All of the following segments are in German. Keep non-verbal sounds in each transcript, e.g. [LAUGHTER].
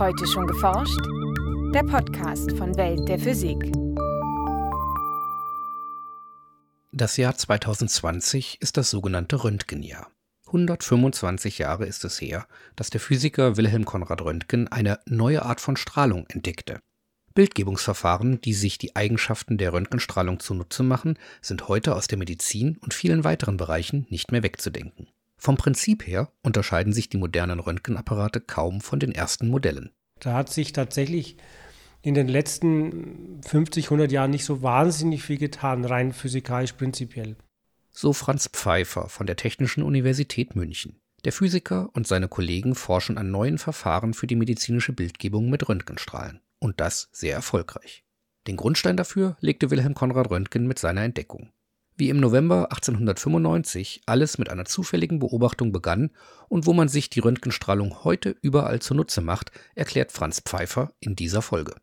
Heute schon geforscht? Der Podcast von Welt der Physik. Das Jahr 2020 ist das sogenannte Röntgenjahr. 125 Jahre ist es her, dass der Physiker Wilhelm Konrad Röntgen eine neue Art von Strahlung entdeckte. Bildgebungsverfahren, die sich die Eigenschaften der Röntgenstrahlung zunutze machen, sind heute aus der Medizin und vielen weiteren Bereichen nicht mehr wegzudenken. Vom Prinzip her unterscheiden sich die modernen Röntgenapparate kaum von den ersten Modellen. Da hat sich tatsächlich in den letzten 50, 100 Jahren nicht so wahnsinnig viel getan, rein physikalisch prinzipiell. So Franz Pfeiffer von der Technischen Universität München. Der Physiker und seine Kollegen forschen an neuen Verfahren für die medizinische Bildgebung mit Röntgenstrahlen. Und das sehr erfolgreich. Den Grundstein dafür legte Wilhelm Konrad Röntgen mit seiner Entdeckung wie im November 1895 alles mit einer zufälligen Beobachtung begann und wo man sich die Röntgenstrahlung heute überall zunutze macht, erklärt Franz Pfeiffer in dieser Folge.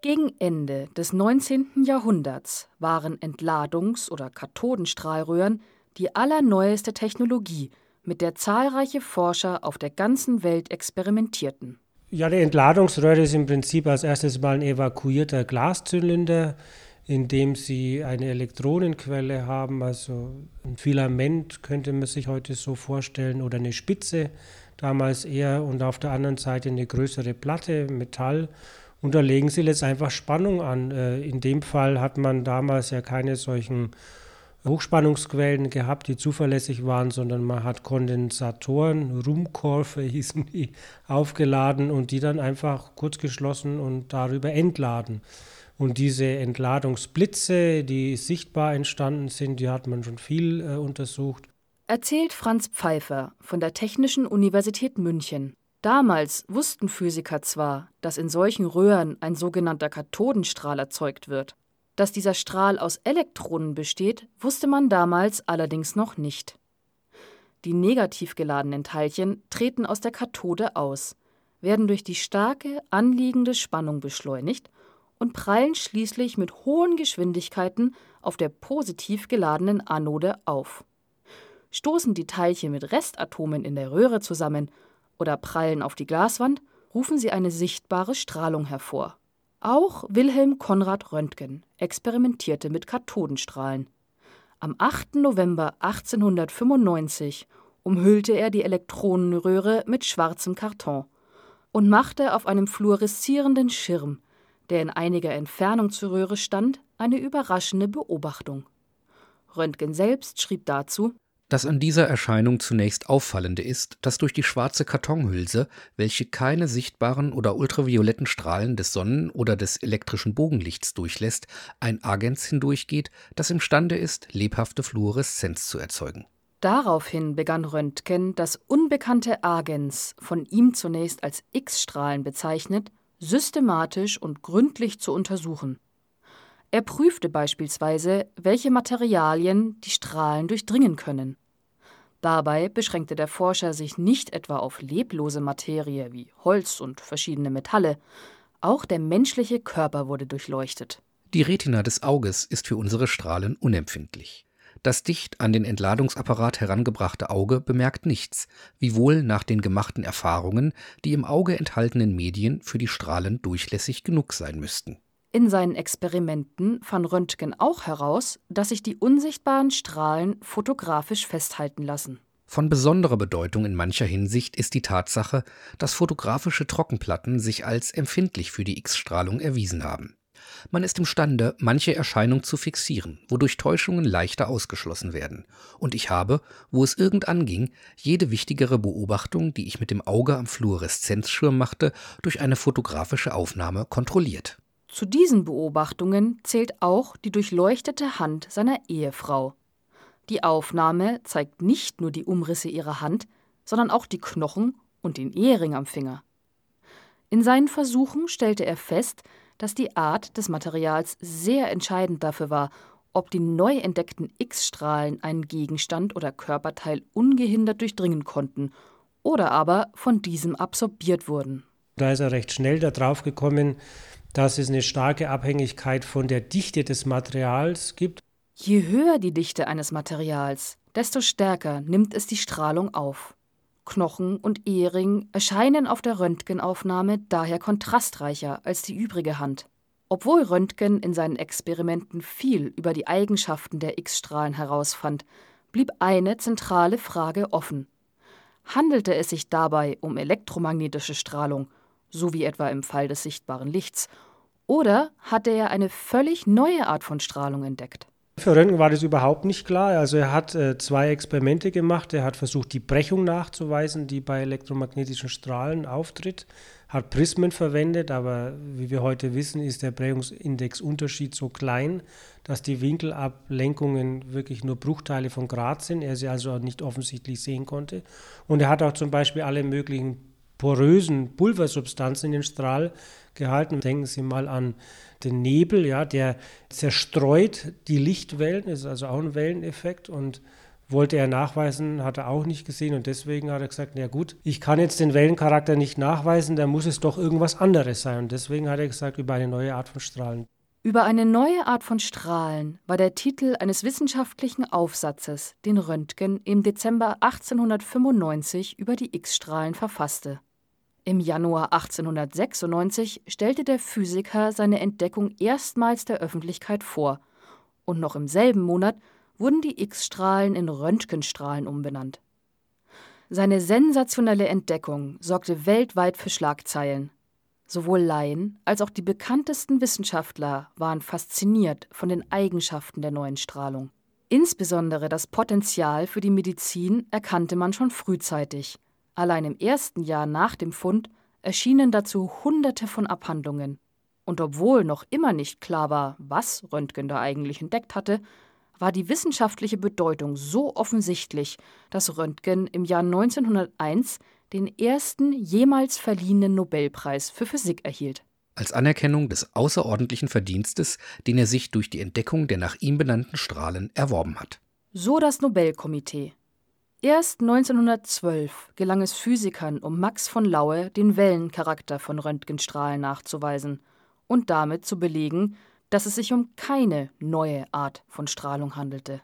Gegen Ende des 19. Jahrhunderts waren Entladungs- oder Kathodenstrahlröhren die allerneueste Technologie, mit der zahlreiche Forscher auf der ganzen Welt experimentierten. Ja, die Entladungsröhre ist im Prinzip als erstes mal ein evakuierter Glaszylinder indem sie eine Elektronenquelle haben, also ein Filament könnte man sich heute so vorstellen oder eine Spitze damals eher und auf der anderen Seite eine größere Platte, Metall. Und da legen sie jetzt einfach Spannung an. Äh, in dem Fall hat man damals ja keine solchen Hochspannungsquellen gehabt, die zuverlässig waren, sondern man hat Kondensatoren, Rumkorfe hießen die, aufgeladen und die dann einfach kurz geschlossen und darüber entladen. Und diese Entladungsblitze, die sichtbar entstanden sind, die hat man schon viel äh, untersucht. Erzählt Franz Pfeiffer von der Technischen Universität München. Damals wussten Physiker zwar, dass in solchen Röhren ein sogenannter Kathodenstrahl erzeugt wird. Dass dieser Strahl aus Elektronen besteht, wusste man damals allerdings noch nicht. Die negativ geladenen Teilchen treten aus der Kathode aus, werden durch die starke anliegende Spannung beschleunigt und prallen schließlich mit hohen Geschwindigkeiten auf der positiv geladenen Anode auf. Stoßen die Teilchen mit Restatomen in der Röhre zusammen oder prallen auf die Glaswand, rufen sie eine sichtbare Strahlung hervor. Auch Wilhelm Konrad Röntgen experimentierte mit Kathodenstrahlen. Am 8. November 1895 umhüllte er die Elektronenröhre mit schwarzem Karton und machte auf einem fluoreszierenden Schirm der in einiger Entfernung zur Röhre stand, eine überraschende Beobachtung. Röntgen selbst schrieb dazu das an dieser Erscheinung zunächst auffallende ist, dass durch die schwarze Kartonhülse, welche keine sichtbaren oder ultravioletten Strahlen des Sonnen- oder des elektrischen Bogenlichts durchlässt, ein Agens hindurchgeht, das imstande ist, lebhafte Fluoreszenz zu erzeugen. Daraufhin begann Röntgen, das unbekannte Agens, von ihm zunächst als X-Strahlen bezeichnet, systematisch und gründlich zu untersuchen. Er prüfte beispielsweise, welche Materialien die Strahlen durchdringen können. Dabei beschränkte der Forscher sich nicht etwa auf leblose Materie wie Holz und verschiedene Metalle, auch der menschliche Körper wurde durchleuchtet. Die Retina des Auges ist für unsere Strahlen unempfindlich. Das dicht an den Entladungsapparat herangebrachte Auge bemerkt nichts, wiewohl nach den gemachten Erfahrungen die im Auge enthaltenen Medien für die Strahlen durchlässig genug sein müssten. In seinen Experimenten fand Röntgen auch heraus, dass sich die unsichtbaren Strahlen fotografisch festhalten lassen. Von besonderer Bedeutung in mancher Hinsicht ist die Tatsache, dass fotografische Trockenplatten sich als empfindlich für die X-Strahlung erwiesen haben. Man ist imstande, manche Erscheinung zu fixieren, wodurch Täuschungen leichter ausgeschlossen werden. Und ich habe, wo es irgend anging, jede wichtigere Beobachtung, die ich mit dem Auge am Fluoreszenzschirm machte, durch eine fotografische Aufnahme kontrolliert. Zu diesen Beobachtungen zählt auch die durchleuchtete Hand seiner Ehefrau. Die Aufnahme zeigt nicht nur die Umrisse ihrer Hand, sondern auch die Knochen und den Ehering am Finger. In seinen Versuchen stellte er fest, dass die Art des Materials sehr entscheidend dafür war, ob die neu entdeckten X-Strahlen einen Gegenstand oder Körperteil ungehindert durchdringen konnten oder aber von diesem absorbiert wurden. Da ist er recht schnell darauf gekommen, dass es eine starke Abhängigkeit von der Dichte des Materials gibt. Je höher die Dichte eines Materials, desto stärker nimmt es die Strahlung auf. Knochen und Ehering erscheinen auf der Röntgenaufnahme daher kontrastreicher als die übrige Hand. Obwohl Röntgen in seinen Experimenten viel über die Eigenschaften der X-Strahlen herausfand, blieb eine zentrale Frage offen. Handelte es sich dabei um elektromagnetische Strahlung, so wie etwa im Fall des sichtbaren Lichts, oder hatte er eine völlig neue Art von Strahlung entdeckt? Für Röntgen war das überhaupt nicht klar. Also er hat äh, zwei Experimente gemacht. Er hat versucht, die Brechung nachzuweisen, die bei elektromagnetischen Strahlen auftritt, hat Prismen verwendet, aber wie wir heute wissen, ist der Brechungsindexunterschied so klein, dass die Winkelablenkungen wirklich nur Bruchteile von Grad sind, er sie also nicht offensichtlich sehen konnte. Und er hat auch zum Beispiel alle möglichen porösen Pulversubstanzen in den Strahl gehalten. Denken Sie mal an den Nebel, ja, der zerstreut die Lichtwellen, ist also auch ein Welleneffekt und wollte er nachweisen, hat er auch nicht gesehen und deswegen hat er gesagt, na gut, ich kann jetzt den Wellencharakter nicht nachweisen, da muss es doch irgendwas anderes sein und deswegen hat er gesagt, über eine neue Art von Strahlen. Über eine neue Art von Strahlen war der Titel eines wissenschaftlichen Aufsatzes, den Röntgen im Dezember 1895 über die X-Strahlen verfasste. Im Januar 1896 stellte der Physiker seine Entdeckung erstmals der Öffentlichkeit vor, und noch im selben Monat wurden die X-Strahlen in Röntgenstrahlen umbenannt. Seine sensationelle Entdeckung sorgte weltweit für Schlagzeilen. Sowohl Laien als auch die bekanntesten Wissenschaftler waren fasziniert von den Eigenschaften der neuen Strahlung. Insbesondere das Potenzial für die Medizin erkannte man schon frühzeitig Allein im ersten Jahr nach dem Fund erschienen dazu Hunderte von Abhandlungen. Und obwohl noch immer nicht klar war, was Röntgen da eigentlich entdeckt hatte, war die wissenschaftliche Bedeutung so offensichtlich, dass Röntgen im Jahr 1901 den ersten jemals verliehenen Nobelpreis für Physik erhielt. Als Anerkennung des außerordentlichen Verdienstes, den er sich durch die Entdeckung der nach ihm benannten Strahlen erworben hat. So das Nobelkomitee. Erst 1912 gelang es Physikern um Max von Laue, den Wellencharakter von Röntgenstrahlen nachzuweisen und damit zu belegen, dass es sich um keine neue Art von Strahlung handelte.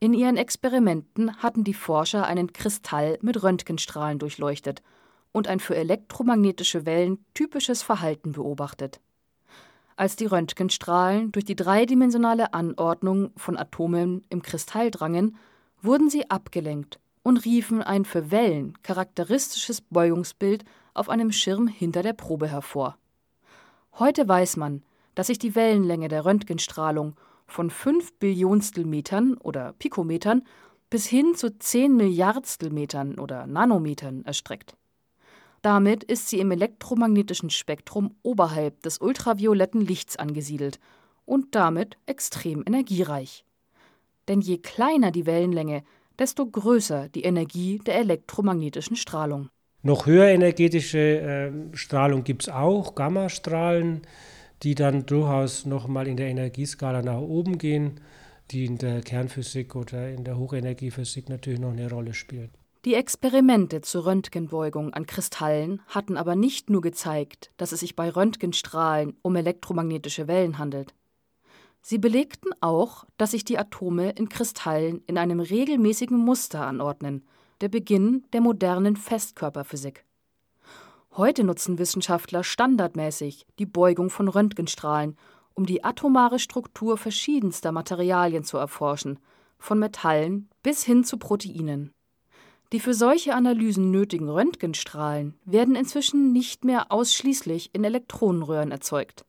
In ihren Experimenten hatten die Forscher einen Kristall mit Röntgenstrahlen durchleuchtet und ein für elektromagnetische Wellen typisches Verhalten beobachtet. Als die Röntgenstrahlen durch die dreidimensionale Anordnung von Atomen im Kristall drangen, wurden sie abgelenkt und riefen ein für Wellen charakteristisches Beugungsbild auf einem Schirm hinter der Probe hervor. Heute weiß man, dass sich die Wellenlänge der Röntgenstrahlung von 5 Billionstel Metern oder Pikometern bis hin zu 10 Milliardstel Metern oder Nanometern erstreckt. Damit ist sie im elektromagnetischen Spektrum oberhalb des ultravioletten Lichts angesiedelt und damit extrem energiereich. Denn je kleiner die Wellenlänge, desto größer die Energie der elektromagnetischen Strahlung. Noch höher energetische äh, Strahlung gibt es auch, Gammastrahlen, die dann durchaus nochmal in der Energieskala nach oben gehen, die in der Kernphysik oder in der Hochenergiephysik natürlich noch eine Rolle spielen. Die Experimente zur Röntgenbeugung an Kristallen hatten aber nicht nur gezeigt, dass es sich bei Röntgenstrahlen um elektromagnetische Wellen handelt. Sie belegten auch, dass sich die Atome in Kristallen in einem regelmäßigen Muster anordnen, der Beginn der modernen Festkörperphysik. Heute nutzen Wissenschaftler standardmäßig die Beugung von Röntgenstrahlen, um die atomare Struktur verschiedenster Materialien zu erforschen, von Metallen bis hin zu Proteinen. Die für solche Analysen nötigen Röntgenstrahlen werden inzwischen nicht mehr ausschließlich in Elektronenröhren erzeugt.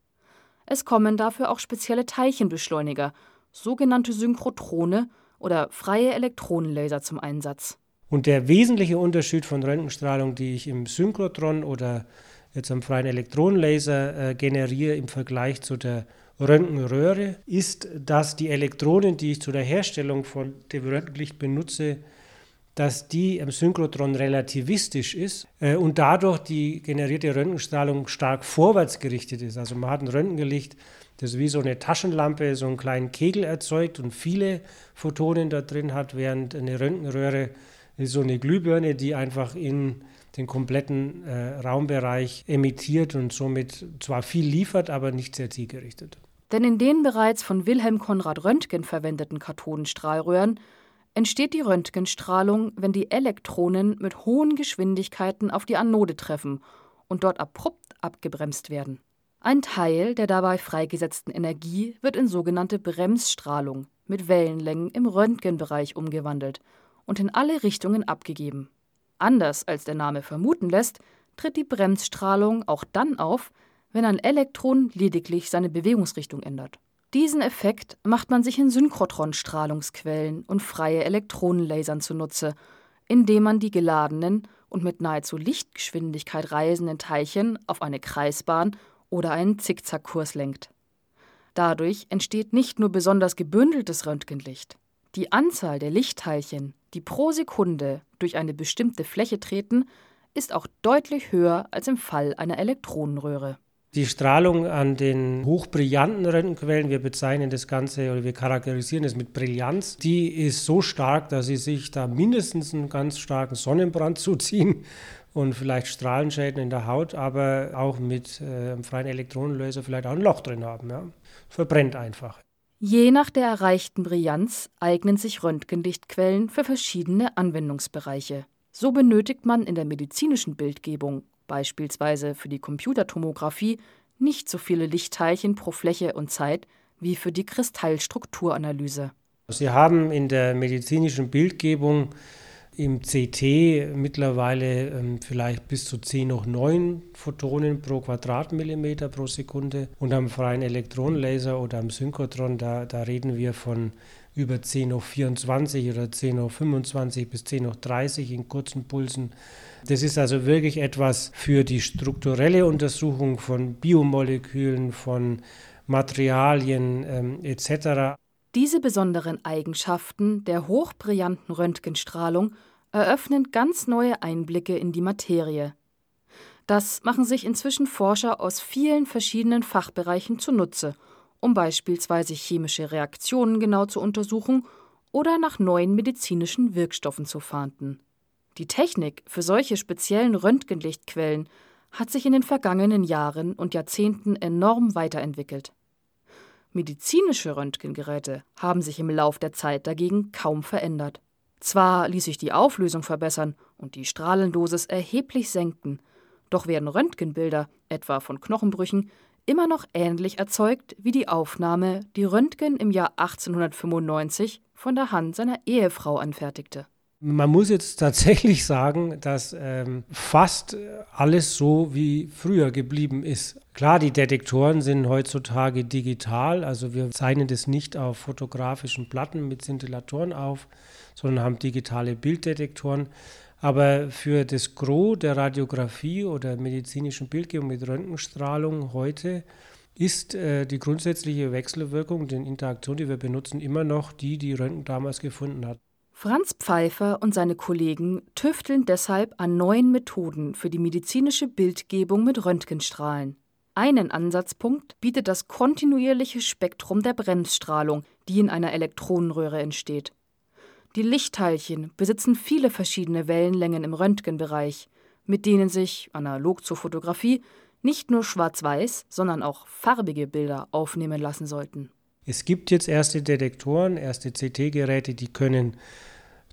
Es kommen dafür auch spezielle Teilchenbeschleuniger, sogenannte Synchrotrone oder freie Elektronenlaser zum Einsatz. Und der wesentliche Unterschied von Röntgenstrahlung, die ich im Synchrotron oder jetzt am freien Elektronenlaser äh, generiere im Vergleich zu der Röntgenröhre, ist, dass die Elektronen, die ich zu der Herstellung von dem Röntgenlicht benutze, dass die im Synchrotron relativistisch ist äh, und dadurch die generierte Röntgenstrahlung stark vorwärts gerichtet ist. Also man hat ein Röntgenlicht, das wie so eine Taschenlampe so einen kleinen Kegel erzeugt und viele Photonen da drin hat, während eine Röntgenröhre ist so eine Glühbirne, die einfach in den kompletten äh, Raumbereich emittiert und somit zwar viel liefert, aber nicht sehr zielgerichtet. Denn in den bereits von Wilhelm Konrad Röntgen verwendeten Kathodenstrahlröhren entsteht die Röntgenstrahlung, wenn die Elektronen mit hohen Geschwindigkeiten auf die Anode treffen und dort abrupt abgebremst werden. Ein Teil der dabei freigesetzten Energie wird in sogenannte Bremsstrahlung mit Wellenlängen im Röntgenbereich umgewandelt und in alle Richtungen abgegeben. Anders als der Name vermuten lässt, tritt die Bremsstrahlung auch dann auf, wenn ein Elektron lediglich seine Bewegungsrichtung ändert. Diesen Effekt macht man sich in Synchrotron-Strahlungsquellen und freie Elektronenlasern zunutze, indem man die geladenen und mit nahezu Lichtgeschwindigkeit reisenden Teilchen auf eine Kreisbahn oder einen Zickzackkurs lenkt. Dadurch entsteht nicht nur besonders gebündeltes Röntgenlicht. Die Anzahl der Lichtteilchen, die pro Sekunde durch eine bestimmte Fläche treten, ist auch deutlich höher als im Fall einer Elektronenröhre. Die Strahlung an den hochbrillanten Röntgenquellen, wir bezeichnen das Ganze oder wir charakterisieren es mit Brillanz, die ist so stark, dass sie sich da mindestens einen ganz starken Sonnenbrand [LAUGHS] zuziehen und vielleicht Strahlenschäden in der Haut, aber auch mit äh, einem freien Elektronenlaser vielleicht auch ein Loch drin haben. Ja. Verbrennt einfach. Je nach der erreichten Brillanz eignen sich Röntgenlichtquellen für verschiedene Anwendungsbereiche. So benötigt man in der medizinischen Bildgebung, beispielsweise für die Computertomographie, nicht so viele Lichtteilchen pro Fläche und Zeit wie für die Kristallstrukturanalyse. Sie haben in der medizinischen Bildgebung im CT mittlerweile ähm, vielleicht bis zu 10 hoch 9 Photonen pro Quadratmillimeter pro Sekunde und am freien Elektronenlaser oder am Synchrotron, da, da reden wir von über 10 hoch 24 oder 10 hoch 25 bis 10 hoch 30 in kurzen Pulsen. Das ist also wirklich etwas für die strukturelle Untersuchung von Biomolekülen, von Materialien ähm, etc. Diese besonderen Eigenschaften der hochbrillanten Röntgenstrahlung eröffnen ganz neue Einblicke in die Materie. Das machen sich inzwischen Forscher aus vielen verschiedenen Fachbereichen zunutze, um beispielsweise chemische Reaktionen genau zu untersuchen oder nach neuen medizinischen Wirkstoffen zu fahnden. Die Technik für solche speziellen Röntgenlichtquellen hat sich in den vergangenen Jahren und Jahrzehnten enorm weiterentwickelt. Medizinische Röntgengeräte haben sich im Lauf der Zeit dagegen kaum verändert. Zwar ließ sich die Auflösung verbessern und die Strahlendosis erheblich senken, doch werden Röntgenbilder, etwa von Knochenbrüchen, immer noch ähnlich erzeugt wie die Aufnahme, die Röntgen im Jahr 1895 von der Hand seiner Ehefrau anfertigte. Man muss jetzt [LAUGHS] tatsächlich sagen, dass ähm, fast alles so wie früher geblieben ist. Klar, die Detektoren sind heutzutage digital, also wir zeichnen das nicht auf fotografischen Platten mit Szintillatoren auf, sondern haben digitale Bilddetektoren. Aber für das Gros der Radiographie oder medizinischen Bildgebung mit Röntgenstrahlung heute ist äh, die grundsätzliche Wechselwirkung, die Interaktion, die wir benutzen, immer noch die, die Röntgen damals gefunden hat. Franz Pfeiffer und seine Kollegen tüfteln deshalb an neuen Methoden für die medizinische Bildgebung mit Röntgenstrahlen. Einen Ansatzpunkt bietet das kontinuierliche Spektrum der Bremsstrahlung, die in einer Elektronenröhre entsteht. Die Lichtteilchen besitzen viele verschiedene Wellenlängen im Röntgenbereich, mit denen sich, analog zur Fotografie, nicht nur schwarz-weiß, sondern auch farbige Bilder aufnehmen lassen sollten. Es gibt jetzt erste Detektoren, erste CT-Geräte, die können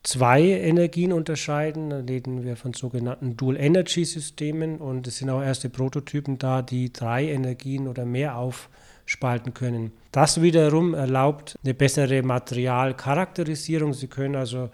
zwei Energien unterscheiden. Da reden wir von sogenannten Dual-Energy-Systemen und es sind auch erste Prototypen da, die drei Energien oder mehr aufspalten können. Das wiederum erlaubt eine bessere Materialcharakterisierung. Sie können also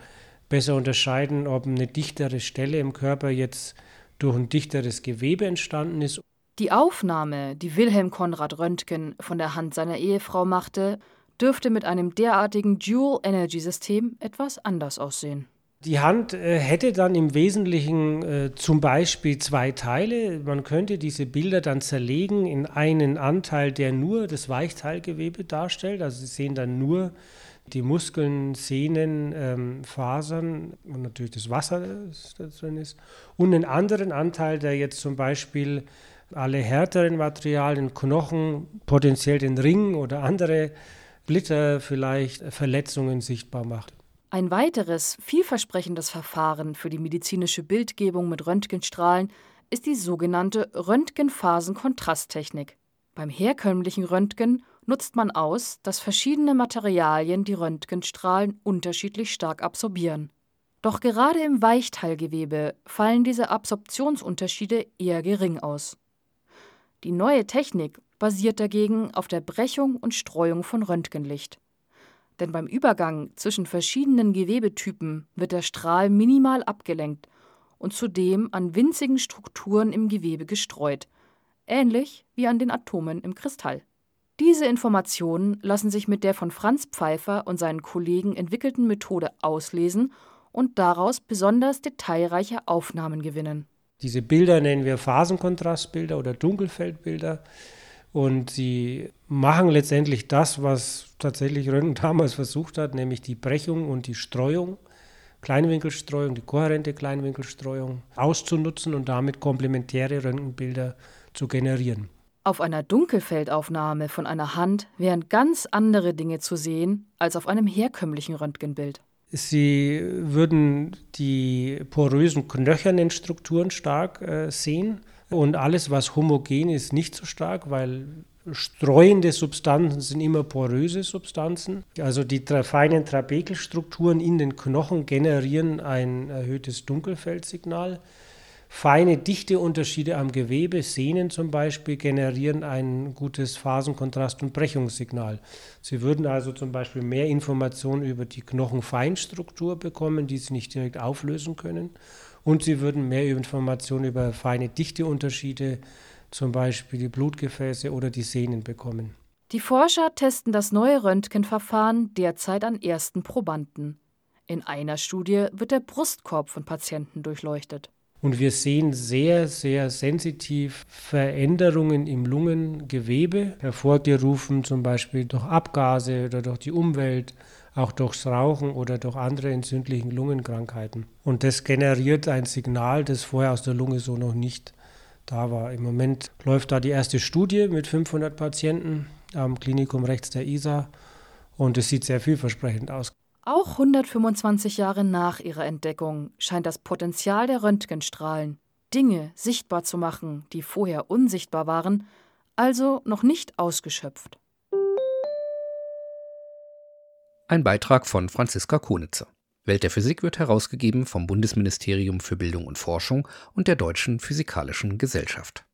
besser unterscheiden, ob eine dichtere Stelle im Körper jetzt durch ein dichteres Gewebe entstanden ist die Aufnahme, die Wilhelm Konrad Röntgen von der Hand seiner Ehefrau machte, dürfte mit einem derartigen Dual-Energy-System etwas anders aussehen. Die Hand äh, hätte dann im Wesentlichen äh, zum Beispiel zwei Teile. Man könnte diese Bilder dann zerlegen in einen Anteil, der nur das Weichteilgewebe darstellt. Also Sie sehen dann nur die Muskeln, Sehnen, ähm, Fasern und natürlich das Wasser, das da drin ist. Und einen anderen Anteil, der jetzt zum Beispiel alle härteren Materialien, Knochen, potenziell den Ring oder andere Splitter vielleicht Verletzungen sichtbar macht. Ein weiteres vielversprechendes Verfahren für die medizinische Bildgebung mit Röntgenstrahlen ist die sogenannte Röntgenphasenkontrasttechnik. Beim herkömmlichen Röntgen nutzt man aus, dass verschiedene Materialien die Röntgenstrahlen unterschiedlich stark absorbieren. Doch gerade im Weichteilgewebe fallen diese Absorptionsunterschiede eher gering aus. Die neue Technik basiert dagegen auf der Brechung und Streuung von Röntgenlicht. Denn beim Übergang zwischen verschiedenen Gewebetypen wird der Strahl minimal abgelenkt und zudem an winzigen Strukturen im Gewebe gestreut, ähnlich wie an den Atomen im Kristall. Diese Informationen lassen sich mit der von Franz Pfeiffer und seinen Kollegen entwickelten Methode auslesen und daraus besonders detailreiche Aufnahmen gewinnen. Diese Bilder nennen wir Phasenkontrastbilder oder Dunkelfeldbilder. Und sie machen letztendlich das, was tatsächlich Röntgen damals versucht hat, nämlich die Brechung und die Streuung, Kleinwinkelstreuung, die kohärente Kleinwinkelstreuung auszunutzen und damit komplementäre Röntgenbilder zu generieren. Auf einer Dunkelfeldaufnahme von einer Hand wären ganz andere Dinge zu sehen als auf einem herkömmlichen Röntgenbild. Sie würden die porösen knöchernen Strukturen stark äh, sehen und alles, was homogen ist, nicht so stark, weil streuende Substanzen sind immer poröse Substanzen. Also die feinen Trabekelstrukturen in den Knochen generieren ein erhöhtes Dunkelfeldsignal. Feine Dichteunterschiede am Gewebe, Sehnen zum Beispiel, generieren ein gutes Phasenkontrast- und Brechungssignal. Sie würden also zum Beispiel mehr Informationen über die Knochenfeinstruktur bekommen, die Sie nicht direkt auflösen können. Und Sie würden mehr Informationen über feine Dichteunterschiede, zum Beispiel die Blutgefäße oder die Sehnen bekommen. Die Forscher testen das neue Röntgenverfahren derzeit an ersten Probanden. In einer Studie wird der Brustkorb von Patienten durchleuchtet. Und wir sehen sehr, sehr sensitiv Veränderungen im Lungengewebe, hervorgerufen zum Beispiel durch Abgase oder durch die Umwelt, auch durchs Rauchen oder durch andere entzündlichen Lungenkrankheiten. Und das generiert ein Signal, das vorher aus der Lunge so noch nicht da war. Im Moment läuft da die erste Studie mit 500 Patienten am Klinikum rechts der ISA und es sieht sehr vielversprechend aus. Auch 125 Jahre nach ihrer Entdeckung scheint das Potenzial der Röntgenstrahlen, Dinge sichtbar zu machen, die vorher unsichtbar waren, also noch nicht ausgeschöpft. Ein Beitrag von Franziska Konitzer. Welt der Physik wird herausgegeben vom Bundesministerium für Bildung und Forschung und der Deutschen Physikalischen Gesellschaft.